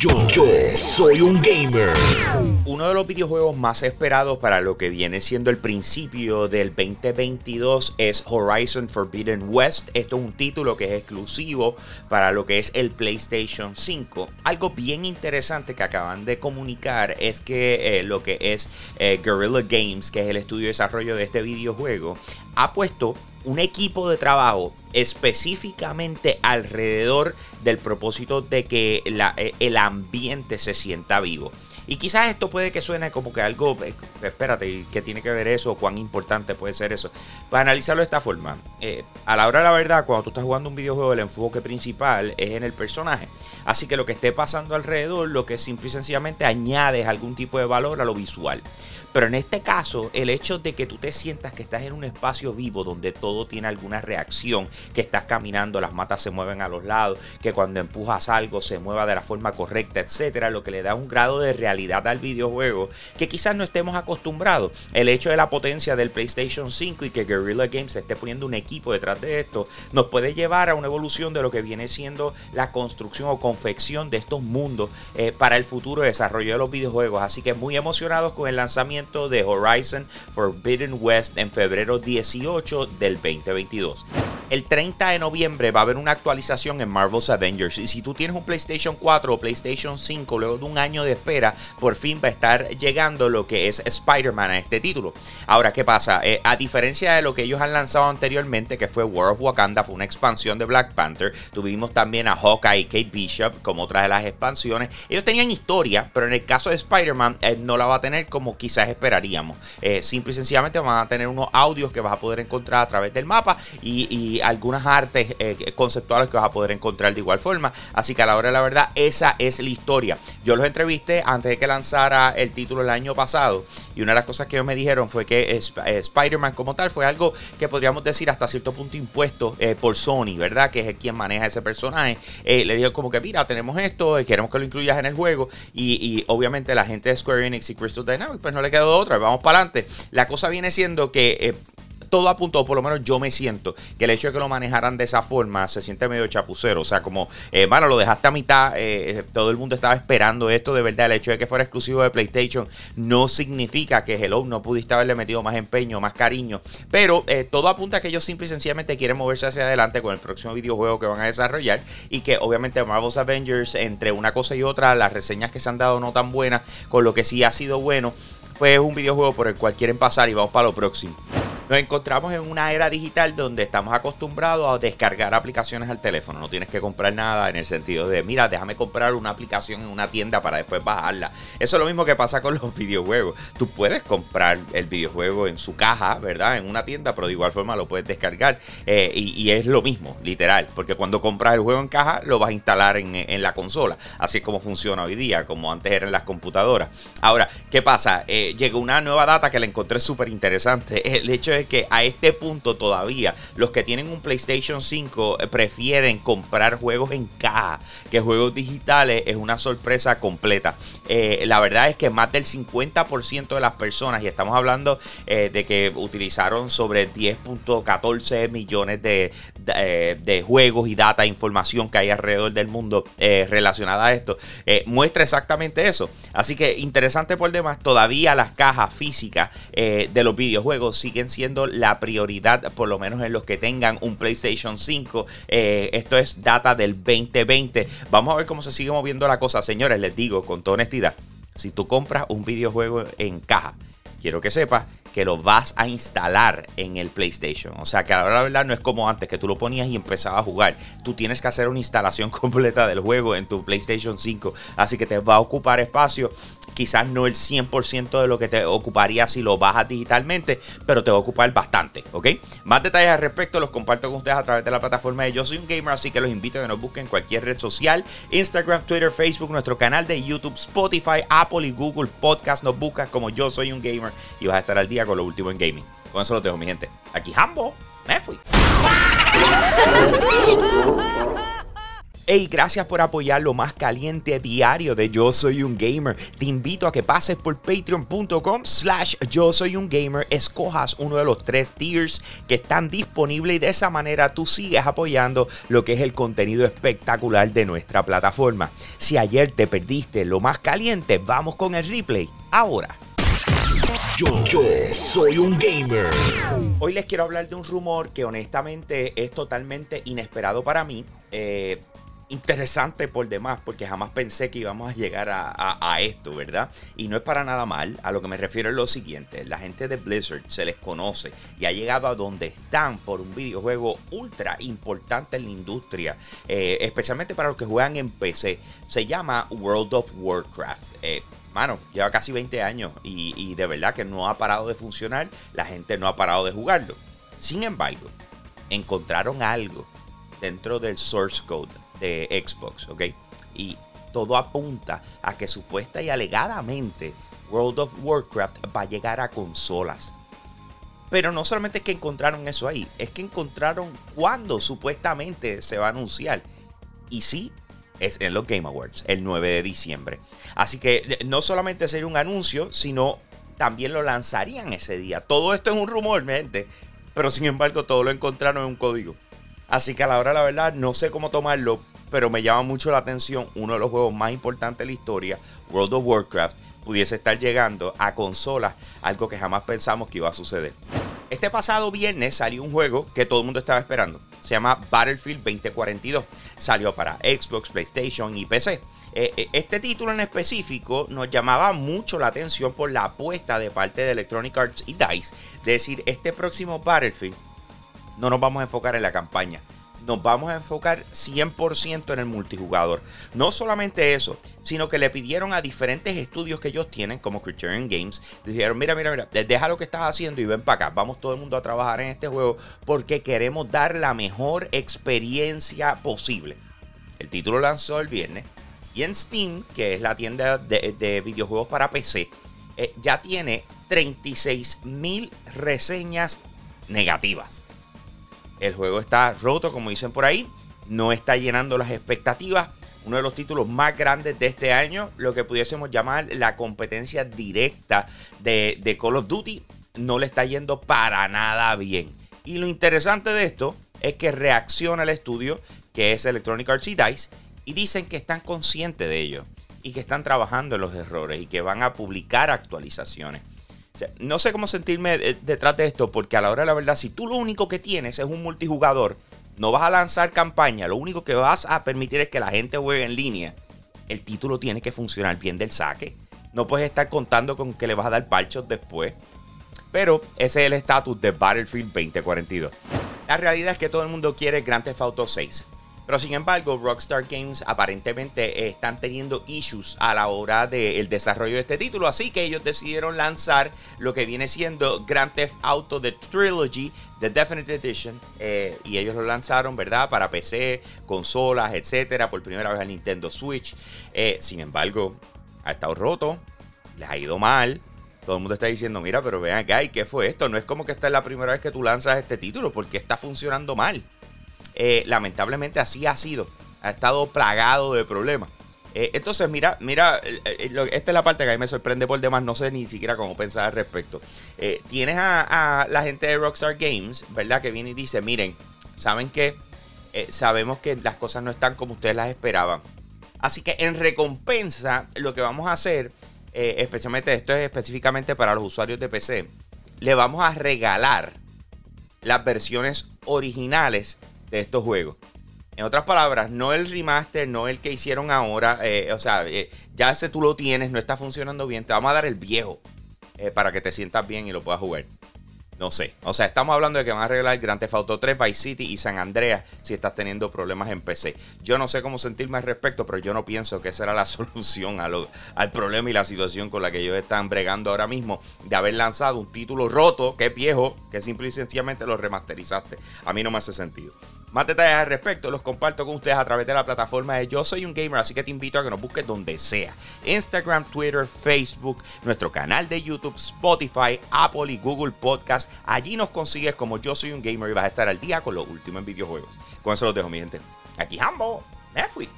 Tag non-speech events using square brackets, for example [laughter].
Yo, soy un gamer. Uno de los videojuegos más esperados para lo que viene siendo el principio del 2022 es Horizon Forbidden West. Esto es un título que es exclusivo para lo que es el PlayStation 5. Algo bien interesante que acaban de comunicar es que eh, lo que es eh, Guerrilla Games, que es el estudio de desarrollo de este videojuego, ha puesto un equipo de trabajo específicamente alrededor del propósito de que eh, el ambiente se sienta vivo. Y quizás esto puede que suene como que algo, eh, espérate, ¿qué tiene que ver eso? ¿Cuán importante puede ser eso? Para analizarlo de esta forma, eh, a la hora de la verdad, cuando tú estás jugando un videojuego, el enfoque principal es en el personaje. Así que lo que esté pasando alrededor, lo que simple y sencillamente añades algún tipo de valor a lo visual. Pero en este caso, el hecho de que tú te sientas que estás en un espacio vivo donde todo tiene alguna reacción, que estás caminando, las matas se mueven a los lados, que cuando empujas algo se mueva de la forma correcta, etcétera, lo que le da un grado de realidad al videojuego que quizás no estemos acostumbrados. El hecho de la potencia del PlayStation 5 y que Guerrilla Games esté poniendo un equipo detrás de esto, nos puede llevar a una evolución de lo que viene siendo la construcción o confección de estos mundos eh, para el futuro desarrollo de los videojuegos. Así que muy emocionados con el lanzamiento de Horizon Forbidden West en febrero 18 del 2022. El 30 de noviembre va a haber una actualización en Marvel's Avengers. Y si tú tienes un PlayStation 4 o PlayStation 5, luego de un año de espera, por fin va a estar llegando lo que es Spider-Man a este título. Ahora, ¿qué pasa? Eh, a diferencia de lo que ellos han lanzado anteriormente, que fue War of Wakanda, fue una expansión de Black Panther. Tuvimos también a Hawkeye y Kate Bishop como otra de las expansiones. Ellos tenían historia, pero en el caso de Spider-Man eh, no la va a tener como quizás esperaríamos. Eh, simple y sencillamente van a tener unos audios que vas a poder encontrar a través del mapa y algunas artes eh, conceptuales que vas a poder encontrar de igual forma. Así que a la hora de la verdad, esa es la historia. Yo los entrevisté antes de que lanzara el título el año pasado y una de las cosas que ellos me dijeron fue que eh, Spider-Man como tal fue algo que podríamos decir hasta cierto punto impuesto eh, por Sony, ¿verdad? Que es quien maneja ese personaje. le dijo como que, mira, tenemos esto, queremos que lo incluyas en el juego y, obviamente la gente de Square Enix y Crystal Dynamics pues no le quedó otra, vamos para adelante. La cosa viene siendo que todo apuntó, por lo menos yo me siento, que el hecho de que lo manejaran de esa forma se siente medio chapucero. O sea, como, eh, lo dejaste a mitad, eh, todo el mundo estaba esperando esto de verdad. El hecho de que fuera exclusivo de PlayStation no significa que Hello no pudiste haberle metido más empeño, más cariño. Pero eh, todo apunta a que ellos simple y sencillamente quieren moverse hacia adelante con el próximo videojuego que van a desarrollar. Y que obviamente Marvel's Avengers, entre una cosa y otra, las reseñas que se han dado no tan buenas, con lo que sí ha sido bueno, pues es un videojuego por el cual quieren pasar y vamos para lo próximo. Nos encontramos en una era digital donde estamos acostumbrados a descargar aplicaciones al teléfono. No tienes que comprar nada en el sentido de, mira, déjame comprar una aplicación en una tienda para después bajarla. Eso es lo mismo que pasa con los [laughs] videojuegos. Tú puedes comprar el videojuego en su caja, ¿verdad? En una tienda, pero de igual forma lo puedes descargar. Eh, y, es lo mismo, literal. Porque cuando compras el juego en caja, lo vas a instalar en, la consola. Así es como funciona hoy día, como antes eran las computadoras. Ahora, ¿qué pasa? Eh, llegó una nueva data que la encontré súper interesante. El hecho de que a este punto todavía los que tienen un PlayStation 5 eh, prefieren comprar juegos en caja que juegos digitales es una sorpresa completa. Eh, la verdad es que más del 50% de las personas, y estamos hablando eh, de que utilizaron sobre 10.14 millones de, de, juegos y data, información que hay alrededor del mundo relacionada a esto, muestra exactamente eso. Así que interesante por demás, todavía las cajas físicas de los videojuegos siguen siendo la prioridad, por lo menos en los que tengan un PlayStation 5. Eh, esto es data del 2020. Vamos a ver cómo se sigue moviendo la cosa, señores. Les digo con toda honestidad, si tú compras un videojuego en caja, quiero que sepas que lo vas a instalar en el PlayStation. O sea que ahora la verdad no es como antes, que tú lo ponías y empezabas a jugar. Tú tienes que hacer una instalación [laughs] completa del juego en tu PlayStation 5. Así que te va a ocupar espacio. Quizás no el 100% de lo que te ocuparía si lo bajas digitalmente, pero te va a ocupar bastante, ¿ok? Más detalles al respecto los comparto con ustedes a través de la plataforma de Yo Soy un Gamer, así que los invito a que nos busquen en cualquier red social, Instagram, Twitter, Facebook, nuestro canal de YouTube, Spotify, Apple y Google Podcast. Nos buscas como Yo Soy un Gamer y vas a estar al día con lo último en gaming. Con eso lo dejo, mi gente. Aquí Hambo, me fui. [laughs] Hey, gracias por apoyar lo más caliente diario de Yo Soy Un Gamer. Te invito a que pases por patreon.com slash Yo Soy Un Gamer, escojas uno de los tres tiers que están disponibles y de esa manera tú sigues apoyando lo que es el contenido espectacular de nuestra plataforma. Si ayer te perdiste lo más caliente, vamos con el replay ahora. Yo, yo soy un gamer. Hoy les quiero hablar de un rumor que honestamente es totalmente inesperado para mí. Eh, interesante por demás, porque jamás pensé que íbamos a llegar a, esto, ¿verdad? Y no es para nada mal, a lo que me refiero es lo siguiente, la gente de Blizzard se les conoce y ha llegado a donde están por un videojuego ultra importante en la industria, eh, especialmente para los que juegan en PC, se llama World of Warcraft. Eh, mano, lleva casi 20 años y, y de verdad que no ha parado de funcionar, la gente no ha parado de jugarlo. Sin embargo, encontraron algo dentro del source code de Xbox, ¿ok? Y todo apunta a que supuesta y alegadamente World of Warcraft va a llegar a consolas. Pero no solamente es que encontraron eso ahí, es que encontraron cuándo supuestamente se va a anunciar. Y sí, es en los Game Awards, el 9 de diciembre. Así que eh, no solamente sería un anuncio, sino también lo lanzarían ese día. Todo esto es un rumor, gente. Pero sin embargo, todo lo encontraron en un código. Así que a la hora la verdad no sé cómo tomarlo, pero me llama mucho la atención uno de los juegos más importantes de la historia, World of Warcraft, pudiese estar llegando a consolas, algo que jamás pensamos que iba a suceder. Este pasado viernes salió un juego que todo el mundo estaba esperando. Se llama Battlefield 2042. Salió para Xbox, PlayStation y PC. Eh, eh, este título en específico nos llamaba mucho la atención por la apuesta de parte de Electronic Arts y DICE de decir, este próximo Battlefield no nos vamos a enfocar en la campaña. Nos vamos a enfocar 100% en el multijugador. No solamente eso, sino que le pidieron a diferentes estudios que ellos tienen, como Criterion Games, dijeron, mira, mira, mira, deja lo que estás haciendo y ven para acá. Vamos todo el mundo a trabajar en este juego porque queremos dar la mejor experiencia posible. El título lanzó el viernes y en Steam, que es la tienda de, videojuegos para PC, eh, ya tiene 36 mil reseñas negativas. El juego está roto, como dicen por ahí. No está llenando las expectativas. Uno de los títulos más grandes de este año, lo que pudiésemos llamar la competencia directa de, Call of Duty, no le está yendo para nada bien. Y lo interesante de esto es que reacciona el estudio, que es Electronic Arts y DICE, y dicen que están conscientes de ello y que están trabajando en los errores y que van a publicar actualizaciones no sé cómo sentirme detrás de esto, porque a la hora de la verdad, si tú lo único que tienes es un multijugador, no vas a lanzar campaña, lo único que vas a permitir es que la gente juegue en línea. El título tiene que funcionar bien del saque. No puedes estar contando con que le vas a dar parchos después. Pero ese es el estatus de Battlefield 2042. La realidad es que todo el mundo quiere Grand Theft Auto 6. Pero sin embargo, Rockstar Games aparentemente están teniendo issues a la hora del desarrollo de este título. Así que ellos decidieron lanzar lo que viene siendo Grand Theft Auto The Trilogy, The Definitive Edition. Eh, y ellos lo lanzaron, ¿verdad? Para PC, consolas, etcétera. Por primera vez al Nintendo Switch. Eh, sin embargo, ha estado roto. Les ha ido mal. Todo el mundo está diciendo, mira, pero vean acá, ¿y qué fue esto? No es como que esta es la primera vez que tú lanzas este título, porque está funcionando mal. Eh, lamentablemente así ha sido. Ha estado plagado de problemas. Eh, entonces, mira, mira, eh, esta es la parte que a mí me sorprende por demás, no sé ni siquiera cómo pensar al respecto. tienes a, la gente de Rockstar Games, ¿verdad? Que viene y dice, miren, ¿saben qué? sabemos que las cosas no están como ustedes las esperaban. Así que en recompensa, lo que vamos a hacer, especialmente esto es específicamente para los usuarios de PC, le vamos a regalar las versiones originales de estos juegos. En otras palabras, no el remaster, no el que hicieron ahora. Eh, o sea, eh, ya ese tú lo tienes, no está funcionando bien. Te vamos a dar el viejo eh, para que te sientas bien y lo puedas jugar. No sé. O sea, estamos hablando de que van a arreglar Grand Theft Auto 3, Vice City y San Andreas si estás teniendo problemas en PC. Yo no sé cómo sentirme al respecto, pero yo no pienso que esa era la [laughs] solución al problema y la situación con la que ellos están bregando ahora mismo de haber lanzado un título roto, que es viejo, que simple y sencillamente lo remasterizaste. A mí no me hace sentido. Más detalles al respecto los comparto con ustedes a través de la plataforma de Yo Soy un Gamer, así que te invito a que nos busques donde sea. Instagram, Twitter, Facebook, nuestro canal de YouTube, Spotify, Apple y Google Podcast. Allí nos consigues como Yo Soy un Gamer y vas a estar al día con lo último en videojuegos. Con eso los dejo, mi gente. Aquí Hambo. fui.